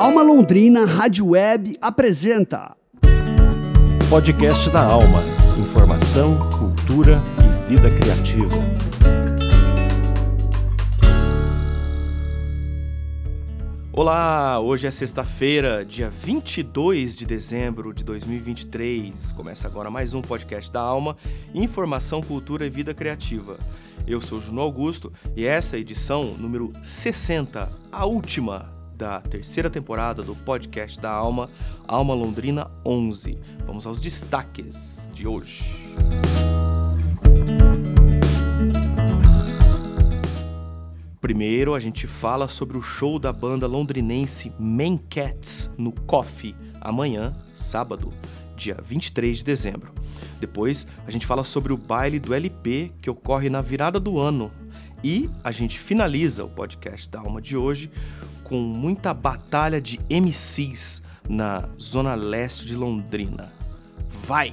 Alma Londrina Rádio Web apresenta Podcast da Alma. Informação, cultura e vida criativa. Olá, hoje é sexta-feira, dia 22 de dezembro de 2023. Começa agora mais um podcast da Alma, Informação, Cultura e Vida Criativa. Eu sou Juno Augusto e essa é a edição número 60, a última da terceira temporada do podcast da Alma, Alma Londrina 11. Vamos aos destaques de hoje. Primeiro, a gente fala sobre o show da banda londrinense Man Cats no Coffee, amanhã, sábado, dia 23 de dezembro. Depois, a gente fala sobre o baile do LP que ocorre na virada do ano. E a gente finaliza o podcast da alma de hoje com muita batalha de MCs na zona leste de Londrina. Vai!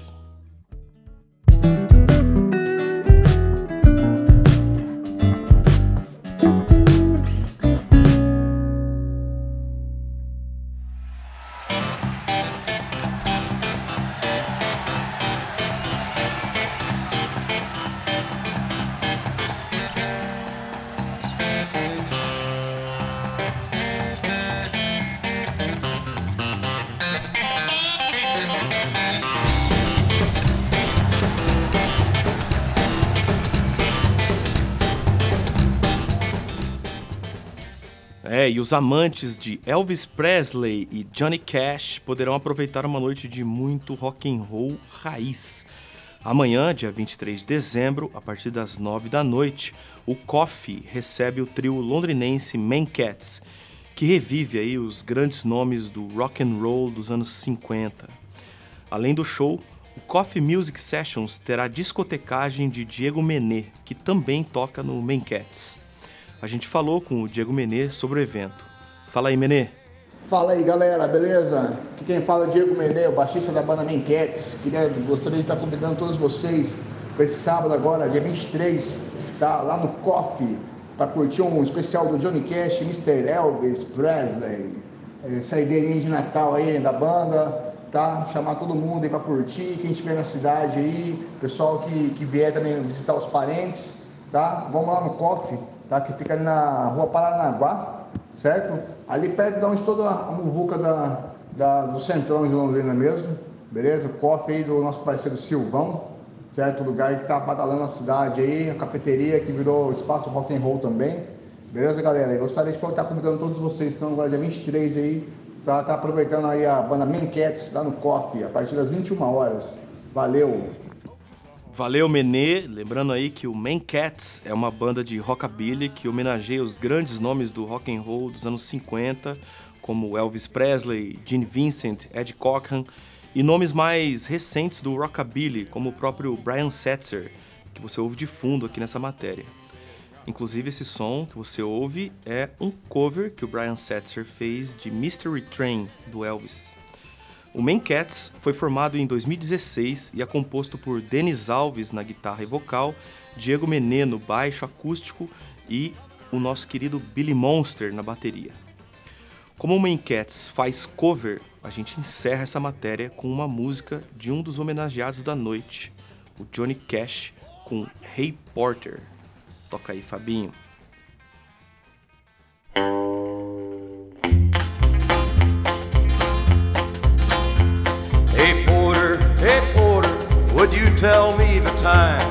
É, e os amantes de Elvis Presley e Johnny Cash poderão aproveitar uma noite de muito rock and roll raiz. Amanhã, dia 23 de dezembro, a partir das 9 da noite, o Coffee recebe o trio londrinense Man Cats, que revive aí os grandes nomes do rock and roll dos anos 50. Além do show, o Coffee Music Sessions terá discotecagem de Diego Menet, que também toca no Man Cats a gente falou com o Diego Menê sobre o evento. Fala aí, Menê. Fala aí, galera, beleza? Aqui quem fala é o Diego Menê, o baixista da banda Menquetes. Queria, gostaria de estar convidando todos vocês para esse sábado agora, dia 23, tá? lá no Coffee, para curtir um especial do Johnny Cash, Mr. Elvis Presley. É, saideirinha de Natal aí da banda, tá? Chamar todo mundo aí para curtir, quem estiver na cidade aí, pessoal que, que vier também visitar os parentes, tá? Vamos lá no Coffee tá? que fica ali na rua Paranaguá, certo? Ali perto de onde toda a muvuca da, da, do centrão de Londrina mesmo, beleza? Coffee aí do nosso parceiro Silvão, certo? Lugar aí que tá badalando a cidade aí, a cafeteria que virou espaço rock and roll também, beleza, galera? Eu gostaria de estar convidando todos vocês, estão agora dia 23 aí, tá, tá aproveitando aí a banda Man Cats lá no Coffee, a partir das 21 horas. Valeu! Valeu, Menê. Lembrando aí que o Man Cats é uma banda de rockabilly que homenageia os grandes nomes do rock and roll dos anos 50, como Elvis Presley, Gene Vincent, Ed Cochran, e nomes mais recentes do rockabilly, como o próprio Brian Setzer, que você ouve de fundo aqui nessa matéria. Inclusive, esse som que você ouve é um cover que o Brian Setzer fez de Mystery Train, do Elvis. O Man Cats foi formado em 2016 e é composto por Denis Alves na guitarra e vocal, Diego Menê no baixo acústico e o nosso querido Billy Monster na bateria. Como o Man Cats faz cover, a gente encerra essa matéria com uma música de um dos homenageados da noite, o Johnny Cash, com Hey Porter. Toca aí, Fabinho. You tell me the time?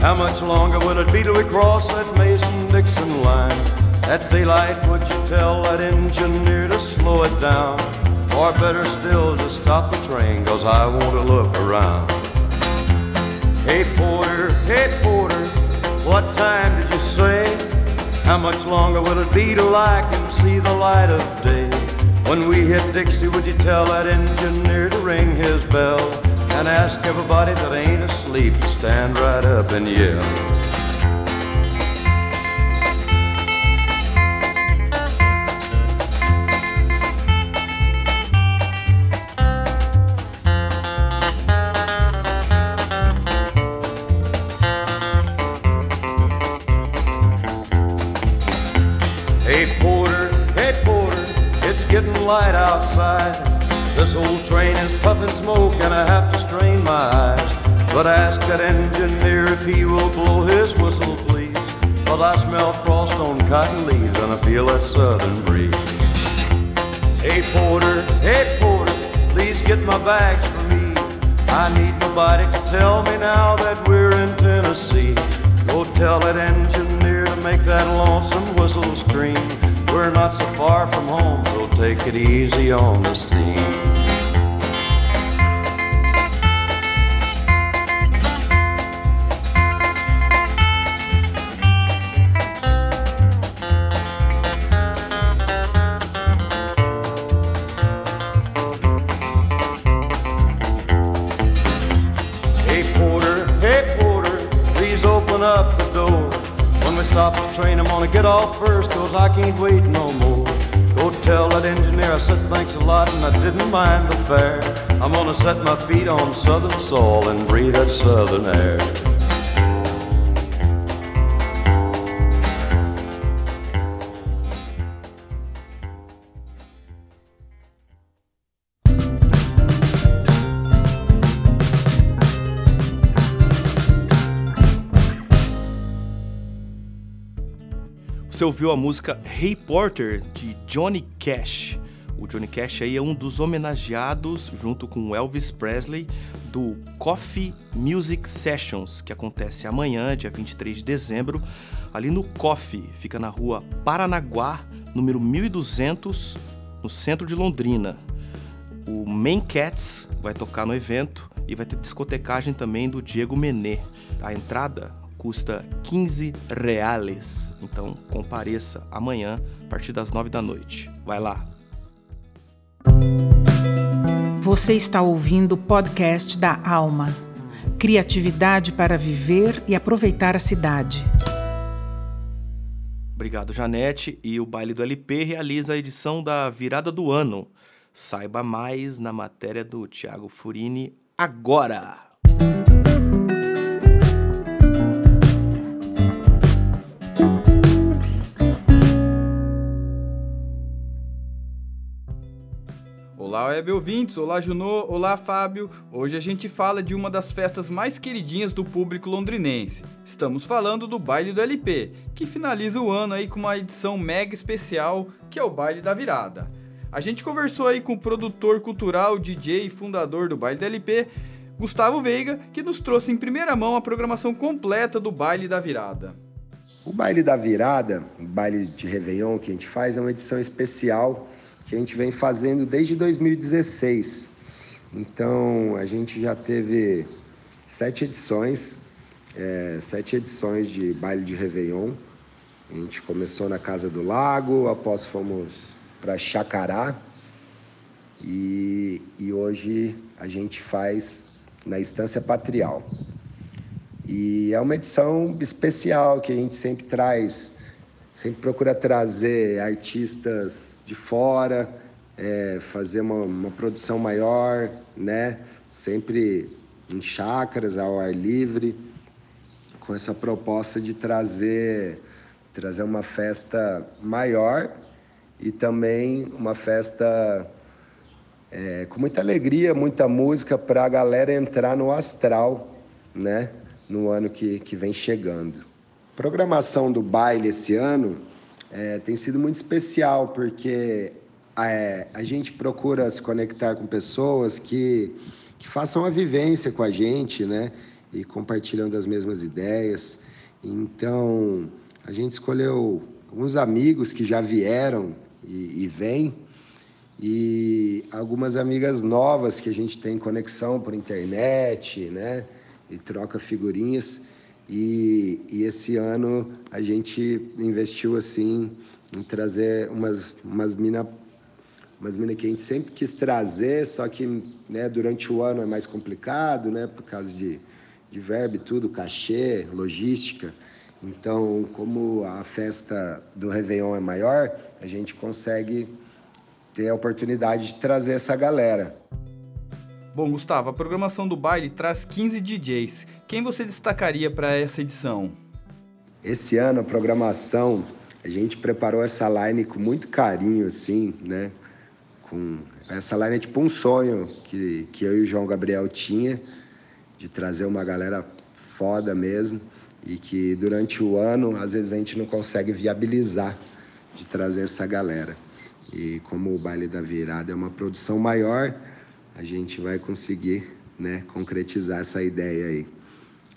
How much longer will it be till we cross that Mason-Dixon line? At daylight, would you tell that engineer to slow it down? Or better still, to stop the train, cause I want to look around. Hey Porter, hey Porter, what time did you say? How much longer will it be till I can see the light of day? When we hit Dixie, would you tell that engineer to ring his bell? And ask everybody that ain't asleep to stand right up and yell. Light outside. This old train is puffing smoke and I have to strain my eyes. But ask that engineer if he will blow his whistle, please. Cause I smell frost on cotton leaves and I feel that southern breeze. Hey porter, hey porter, please get my bags for me. I need nobody to tell me now that we're in Tennessee. Go tell that engineer to make that lonesome whistle scream. We're not so far from home, so take it easy on the steam. Hey porter, hey porter, please open up the door. When we stop the train, I'm gonna get off first, cause I can't wait no more. Go tell that engineer I said thanks a lot and I didn't mind the fare. I'm gonna set my feet on southern soil and breathe that southern air. Você ouviu a música Hey Porter de Johnny Cash. O Johnny Cash aí é um dos homenageados junto com Elvis Presley do Coffee Music Sessions, que acontece amanhã, dia 23 de dezembro, ali no Coffee, fica na rua Paranaguá, número 1200, no centro de Londrina. O Main Cats vai tocar no evento e vai ter discotecagem também do Diego Menê. A entrada custa 15 reais. Então compareça amanhã a partir das 9 da noite. Vai lá. Você está ouvindo o podcast da Alma. Criatividade para viver e aproveitar a cidade. Obrigado, Janete. E o Baile do LP realiza a edição da virada do ano. Saiba mais na matéria do Thiago Furini agora. Olá, web ouvintes, olá Junô, olá Fábio. Hoje a gente fala de uma das festas mais queridinhas do público londrinense. Estamos falando do Baile do LP, que finaliza o ano aí com uma edição mega especial, que é o Baile da Virada. A gente conversou aí com o produtor cultural, DJ e fundador do Baile do LP, Gustavo Veiga, que nos trouxe em primeira mão a programação completa do Baile da Virada. O baile da virada, o baile de Réveillon que a gente faz, é uma edição especial que a gente vem fazendo desde 2016. Então a gente já teve sete edições, é, sete edições de baile de Réveillon. A gente começou na Casa do Lago, após fomos para Chacará e, e hoje a gente faz na Estância Patrial. E é uma edição especial que a gente sempre traz, sempre procura trazer artistas de fora, é, fazer uma, uma, produção maior, né? Sempre em chácaras, ao ar livre, com essa proposta de trazer, trazer uma festa maior e também uma festa é, com muita alegria, muita música para a galera entrar no astral, né? no ano que, que vem chegando. Programação do baile esse ano é, tem sido muito especial, porque é, a gente procura se conectar com pessoas que, que façam a vivência com a gente, né? E compartilhando as mesmas ideias. Então, a gente escolheu alguns amigos que já vieram e, e vêm, e algumas amigas novas que a gente tem conexão por internet, né? e troca figurinhas. E, e, esse ano a gente investiu assim em trazer umas, umas minas umas mina que a gente sempre quis trazer, só que né, durante o ano é mais complicado, né, por causa de, de verbo e tudo, cachê, logística. Então, como a festa do Réveillon é maior, a gente consegue ter a oportunidade de trazer essa galera. Bom, Gustavo, a programação do baile traz 15 DJs. Quem você destacaria para essa edição? Esse ano a programação, a gente preparou essa line com muito carinho, assim, né? com essa line é tipo um sonho que, que eu e o João Gabriel tinha de trazer uma galera foda mesmo e que durante o ano às vezes a gente não consegue viabilizar de trazer essa galera. E como o baile da virada é uma produção maior, a gente vai conseguir, né, concretizar essa ideia aí.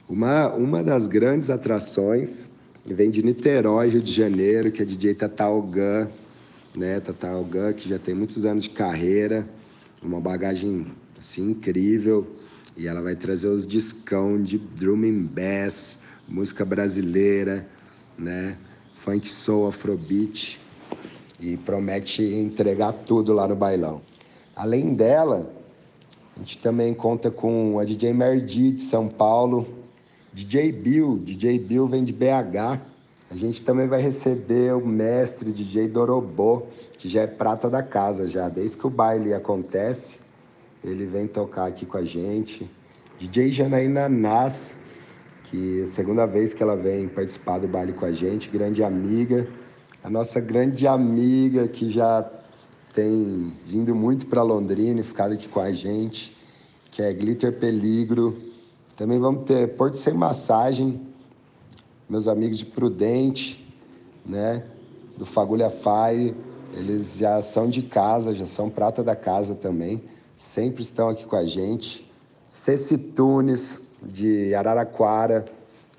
Uma, uma das grandes atrações vem de Niterói, Rio de Janeiro, que é DJ Tatal Gun, né? Tatal Gun, que já tem muitos anos de carreira, uma bagagem assim incrível, e ela vai trazer os discão de drum and bass, música brasileira, né? Funk soul, afrobeat e promete entregar tudo lá no bailão. Além dela, a gente também conta com a DJ Merdi de São Paulo, DJ Bill, DJ Bill vem de BH. A gente também vai receber o mestre DJ Dorobô, que já é prata da casa já, desde que o baile acontece, ele vem tocar aqui com a gente. DJ Janaína Nas, que é a segunda vez que ela vem participar do baile com a gente, grande amiga, a nossa grande amiga que já tem vindo muito para Londrina e ficado aqui com a gente, que é Glitter Peligro. Também vamos ter Porto Sem Massagem, meus amigos de Prudente, né, do Fagulha Fire, eles já são de casa, já são prata da casa também, sempre estão aqui com a gente. Ceci Tunes, de Araraquara,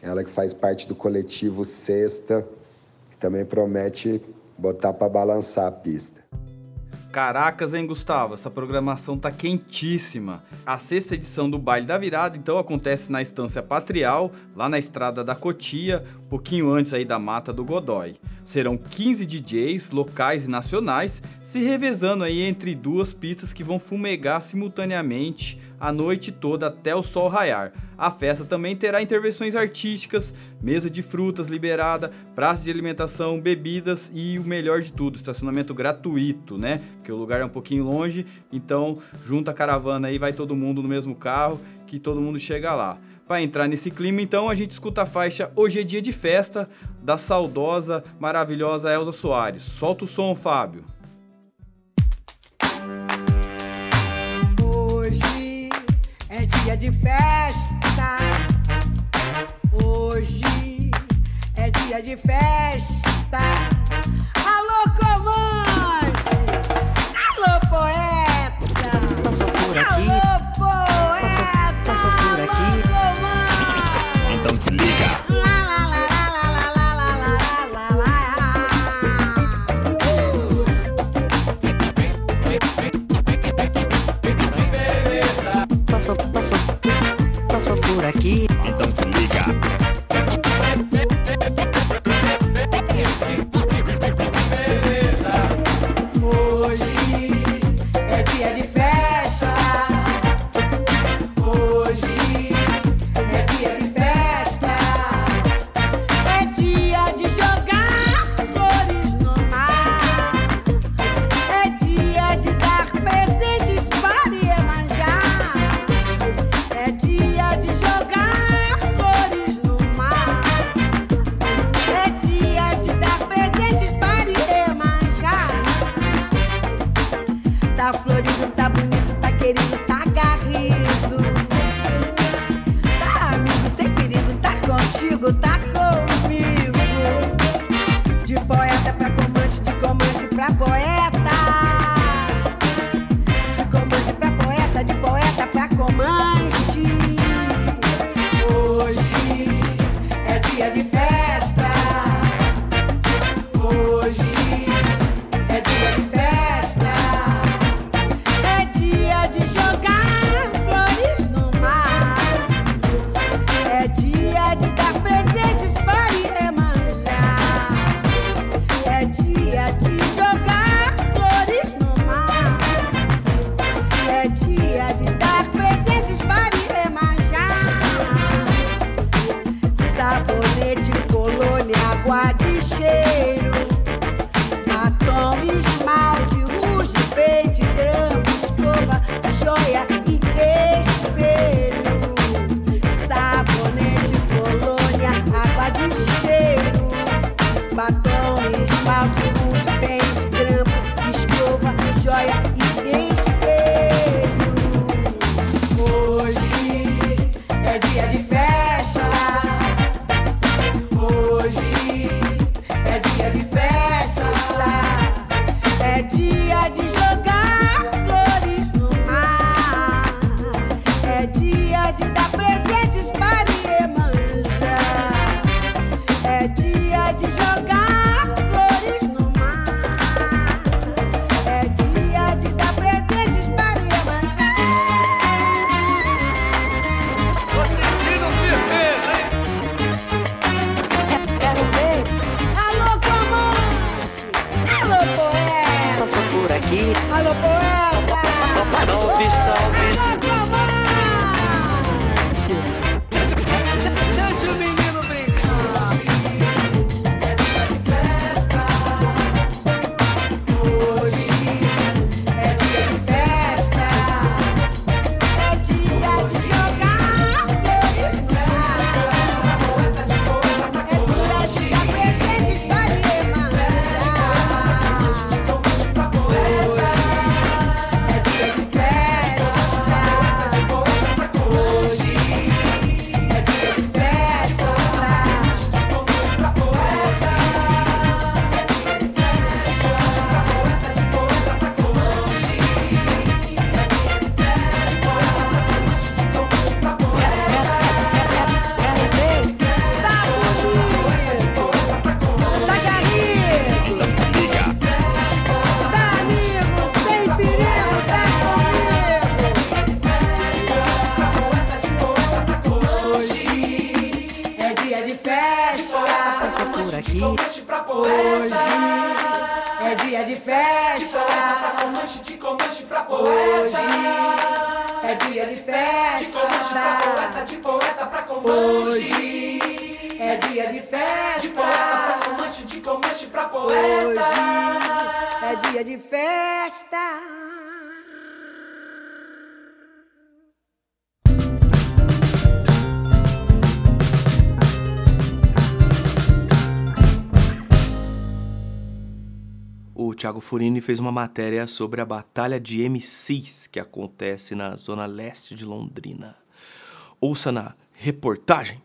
ela que faz parte do coletivo Sexta, que também promete botar para balançar a pista. Caracas, hein, Gustavo? Essa programação tá quentíssima. A sexta edição do Baile da Virada, então, acontece na Estância Patrial, lá na Estrada da Cotia, pouquinho antes aí da Mata do Godói. Serão 15 DJs locais e nacionais se revezando aí entre duas pistas que vão fumegar simultaneamente a noite toda até o sol raiar. A festa também terá intervenções artísticas, mesa de frutas liberada, praça de alimentação, bebidas e o melhor de tudo, estacionamento gratuito, né? Porque o lugar é um pouquinho longe, então junta a caravana aí, vai todo mundo no mesmo carro, que todo mundo chega lá. Para entrar nesse clima, então, a gente escuta a faixa Hoje é Dia de Festa, da saudosa, maravilhosa Elza Soares. Solta o som, Fábio. É dia de festa. Hoje é dia de festa. dia de festa. O Thiago Furini fez uma matéria sobre a Batalha de MCs que acontece na zona leste de Londrina. Ouça na reportagem.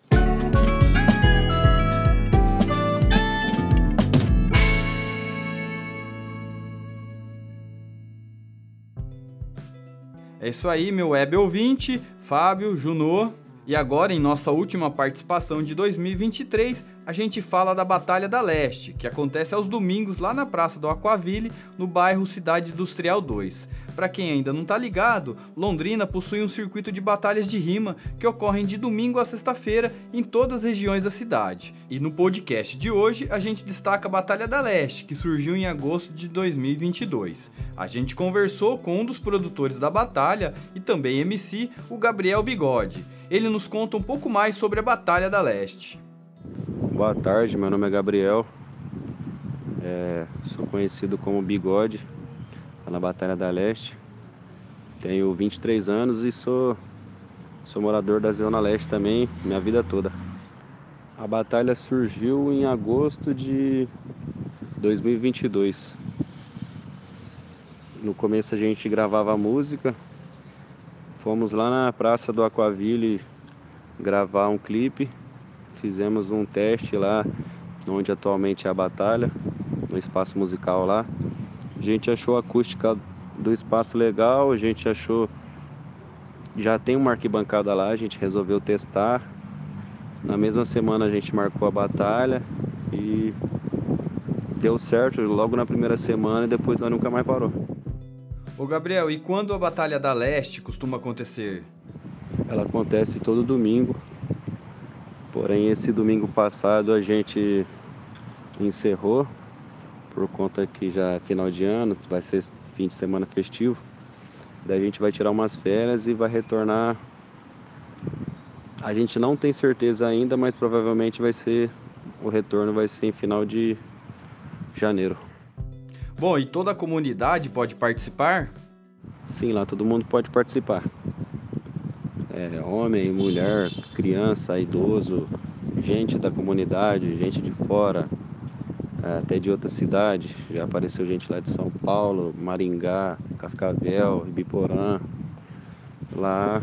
É isso aí, meu web ouvinte, Fábio, Junô. E agora, em nossa última participação de 2023, a gente fala da Batalha da Leste, que acontece aos domingos lá na Praça do Aquaville, no bairro Cidade Industrial 2. Para quem ainda não tá ligado, Londrina possui um circuito de batalhas de rima que ocorrem de domingo a sexta-feira em todas as regiões da cidade. E no podcast de hoje, a gente destaca a Batalha da Leste, que surgiu em agosto de 2022. A gente conversou com um dos produtores da batalha e também MC, o Gabriel Bigode. Ele nos conta um pouco mais sobre a Batalha da Leste. Boa tarde, meu nome é Gabriel. É, sou conhecido como Bigode, lá na Batalha da Leste. Tenho 23 anos e sou, sou morador da Zona Leste também, minha vida toda. A batalha surgiu em agosto de 2022. No começo a gente gravava música, fomos lá na Praça do Aquaville gravar um clipe fizemos um teste lá onde atualmente é a batalha, no espaço musical lá. A gente achou a acústica do espaço legal, a gente achou já tem uma arquibancada lá, a gente resolveu testar. Na mesma semana a gente marcou a batalha e deu certo logo na primeira semana e depois nós nunca mais parou. Ô Gabriel, e quando a Batalha da Leste costuma acontecer? Ela acontece todo domingo. Porém, esse domingo passado a gente encerrou por conta que já é final de ano, vai ser fim de semana festivo. Daí a gente vai tirar umas férias e vai retornar. A gente não tem certeza ainda, mas provavelmente vai ser o retorno vai ser em final de janeiro. Bom, e toda a comunidade pode participar? Sim, lá todo mundo pode participar. É, homem, mulher, criança, idoso, gente da comunidade, gente de fora, é, até de outra cidade. Já apareceu gente lá de São Paulo, Maringá, Cascavel, Ibiporã. Lá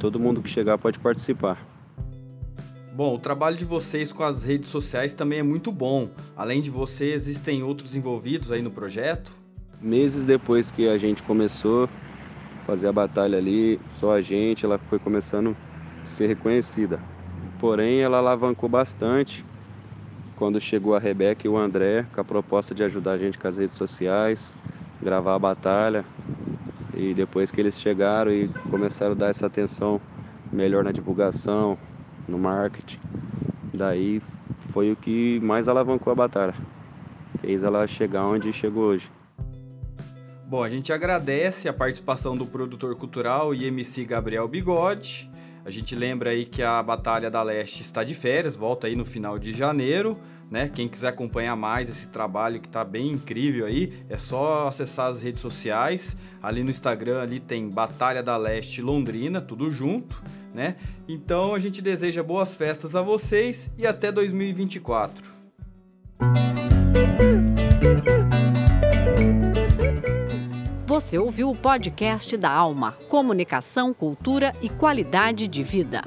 todo mundo que chegar pode participar. Bom, o trabalho de vocês com as redes sociais também é muito bom. Além de você, existem outros envolvidos aí no projeto? Meses depois que a gente começou fazer a batalha ali, só a gente, ela foi começando a ser reconhecida. Porém, ela alavancou bastante quando chegou a Rebeca e o André com a proposta de ajudar a gente com as redes sociais, gravar a batalha. E depois que eles chegaram e começaram a dar essa atenção melhor na divulgação, no marketing, daí foi o que mais alavancou a batalha. Fez ela chegar onde chegou hoje. Bom, a gente agradece a participação do produtor cultural e MC Gabriel Bigode. A gente lembra aí que a Batalha da Leste está de férias, volta aí no final de janeiro, né? Quem quiser acompanhar mais esse trabalho que está bem incrível aí, é só acessar as redes sociais. Ali no Instagram ali tem Batalha da Leste Londrina, tudo junto, né? Então a gente deseja boas festas a vocês e até 2024. Você ouviu o podcast da Alma, Comunicação, Cultura e Qualidade de Vida.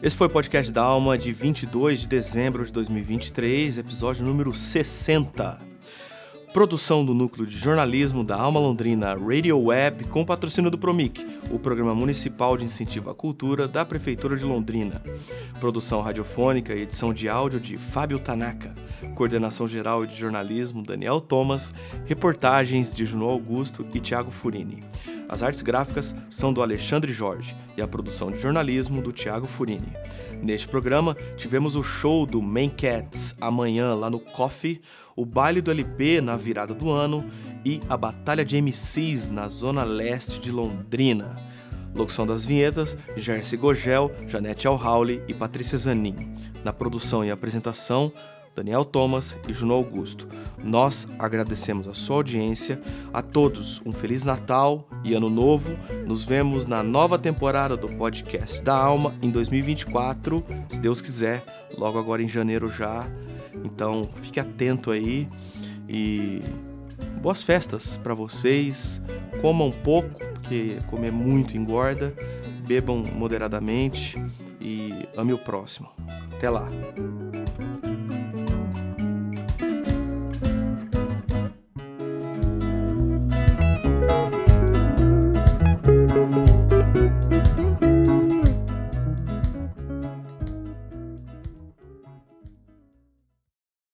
Esse foi o podcast da Alma de 22 de dezembro de 2023, episódio número 60. Produção do Núcleo de Jornalismo da Alma Londrina Radio Web com patrocínio do Promic, o Programa Municipal de Incentivo à Cultura da Prefeitura de Londrina. Produção radiofônica e edição de áudio de Fábio Tanaka. Coordenação geral de jornalismo Daniel Thomas. Reportagens de Juno Augusto e Tiago Furini. As artes gráficas são do Alexandre Jorge e a produção de jornalismo do Tiago Furini. Neste programa, tivemos o show do Main Cats amanhã lá no Coffee, o baile do LP na virada do ano e a batalha de MCs na zona leste de Londrina. Locução das vinhetas, Jersey Gogel, Janete Alhauli e Patrícia Zanin. Na produção e apresentação, Daniel Thomas e Juno Augusto. Nós agradecemos a sua audiência. A todos um Feliz Natal e Ano Novo. Nos vemos na nova temporada do podcast da Alma em 2024, se Deus quiser, logo agora em janeiro já. Então fique atento aí e boas festas para vocês. Comam pouco, porque comer muito engorda. Bebam moderadamente e ame o próximo. Até lá.